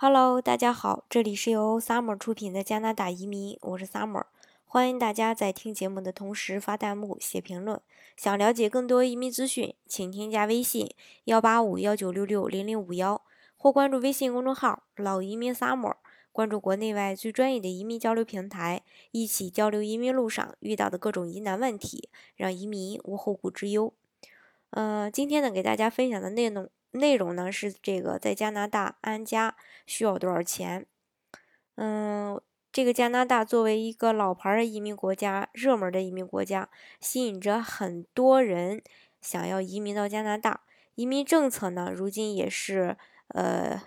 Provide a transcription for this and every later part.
Hello，大家好，这里是由 Summer 出品的加拿大移民，我是 Summer，欢迎大家在听节目的同时发弹幕、写评论。想了解更多移民资讯，请添加微信幺八五幺九六六零零五幺，或关注微信公众号“老移民 Summer”，关注国内外最专业的移民交流平台，一起交流移民路上遇到的各种疑难问题，让移民无后顾之忧。呃，今天呢，给大家分享的内容。内容呢是这个在加拿大安家需要多少钱？嗯，这个加拿大作为一个老牌的移民国家、热门的移民国家，吸引着很多人想要移民到加拿大。移民政策呢，如今也是呃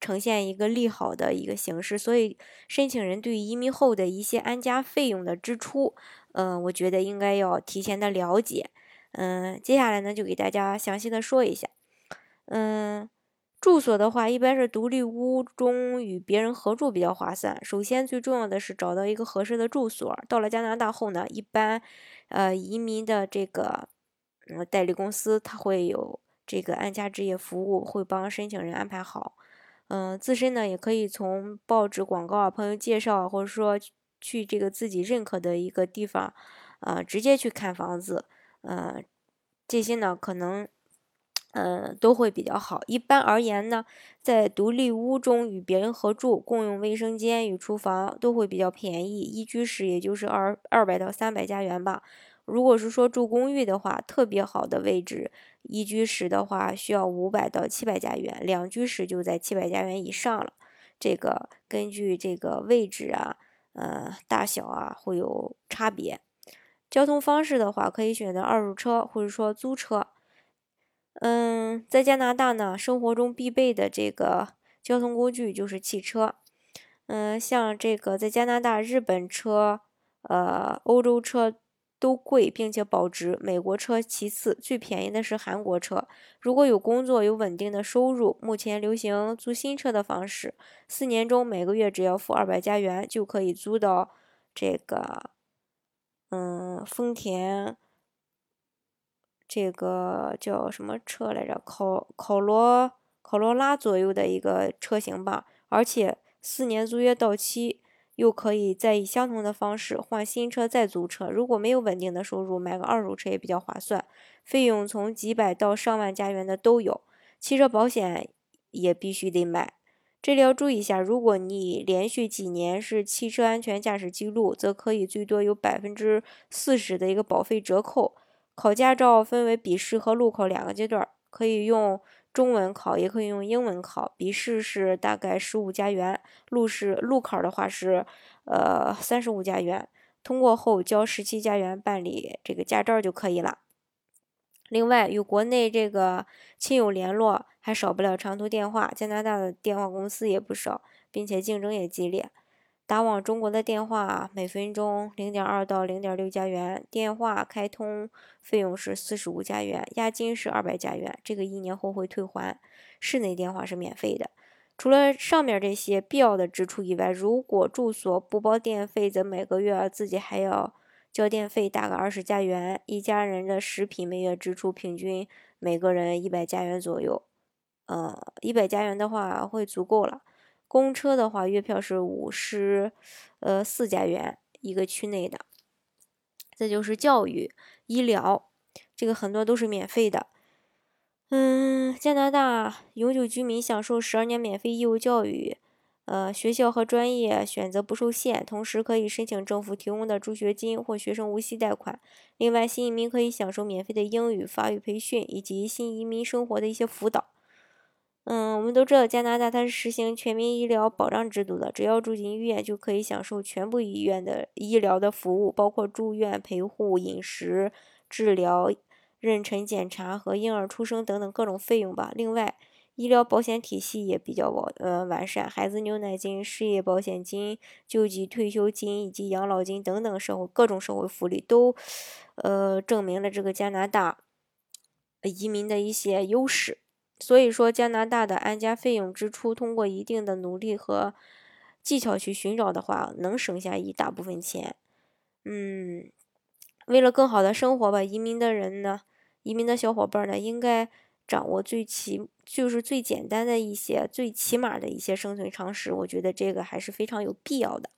呈现一个利好的一个形式，所以申请人对移民后的一些安家费用的支出，嗯，我觉得应该要提前的了解。嗯，接下来呢，就给大家详细的说一下。嗯，住所的话，一般是独立屋中与别人合住比较划算。首先，最重要的是找到一个合适的住所。到了加拿大后呢，一般，呃，移民的这个，嗯，代理公司他会有这个安家置业服务，会帮申请人安排好。嗯，自身呢也可以从报纸广告啊、朋友介绍啊，或者说去这个自己认可的一个地方，呃，直接去看房子。呃，这些呢可能。嗯，都会比较好。一般而言呢，在独立屋中与别人合住，共用卫生间与厨房都会比较便宜，一居室也就是二二百到三百加元吧。如果是说住公寓的话，特别好的位置，一居室的话需要五百到七百加元，两居室就在七百加元以上了。这个根据这个位置啊，呃，大小啊会有差别。交通方式的话，可以选择二手车或者说租车。嗯，在加拿大呢，生活中必备的这个交通工具就是汽车。嗯，像这个在加拿大，日本车、呃，欧洲车都贵，并且保值。美国车其次，最便宜的是韩国车。如果有工作、有稳定的收入，目前流行租新车的方式，四年中每个月只要付二百加元，就可以租到这个，嗯，丰田。这个叫什么车来着？考考罗考罗拉左右的一个车型吧，而且四年租约到期，又可以再以相同的方式换新车再租车。如果没有稳定的收入，买个二手车也比较划算，费用从几百到上万加元的都有。汽车保险也必须得买。这里要注意一下，如果你连续几年是汽车安全驾驶记录，则可以最多有百分之四十的一个保费折扣。考驾照分为笔试和路考两个阶段，可以用中文考，也可以用英文考。笔试是大概十五加元，路试路考的话是呃三十五加元。通过后交十七加元办理这个驾照就可以了。另外，与国内这个亲友联络还少不了长途电话，加拿大的电话公司也不少，并且竞争也激烈。打往中国的电话每分钟零点二到零点六加元，电话开通费用是四十五加元，押金是二百加元，这个一年后会退还。室内电话是免费的。除了上面这些必要的支出以外，如果住所不包电费，则每个月自己还要交电费，大概二十加元。一家人的食品每月支出平均每个人一百加元左右，呃，一百加元的话会足够了。公车的话，月票是五十，呃，四加元一个区内的。再就是教育、医疗，这个很多都是免费的。嗯，加拿大永久居民享受十二年免费义务教育，呃，学校和专业选择不受限，同时可以申请政府提供的助学金或学生无息贷款。另外，新移民可以享受免费的英语、法语培训以及新移民生活的一些辅导。嗯，我们都知道加拿大它是实行全民医疗保障制度的，只要住进医院就可以享受全部医院的医疗的服务，包括住院、陪护、饮食、治疗、妊娠检查和婴儿出生等等各种费用吧。另外，医疗保险体系也比较完呃完善，孩子牛奶金、失业保险金、救济退休金以及养老金等等社会各种社会福利都呃证明了这个加拿大移民的一些优势。所以说，加拿大的安家费用支出，通过一定的努力和技巧去寻找的话，能省下一大部分钱。嗯，为了更好的生活吧，移民的人呢，移民的小伙伴呢，应该掌握最起就是最简单的一些、最起码的一些生存常识，我觉得这个还是非常有必要的。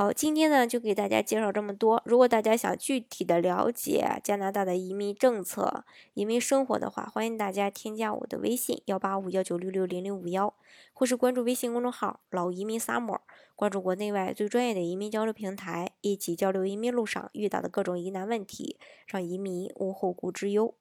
好，今天呢就给大家介绍这么多。如果大家想具体的了解加拿大的移民政策、移民生活的话，欢迎大家添加我的微信幺八五幺九六六零零五幺，或是关注微信公众号“老移民 summer”，关注国内外最专业的移民交流平台，一起交流移民路上遇到的各种疑难问题，让移民无后顾之忧。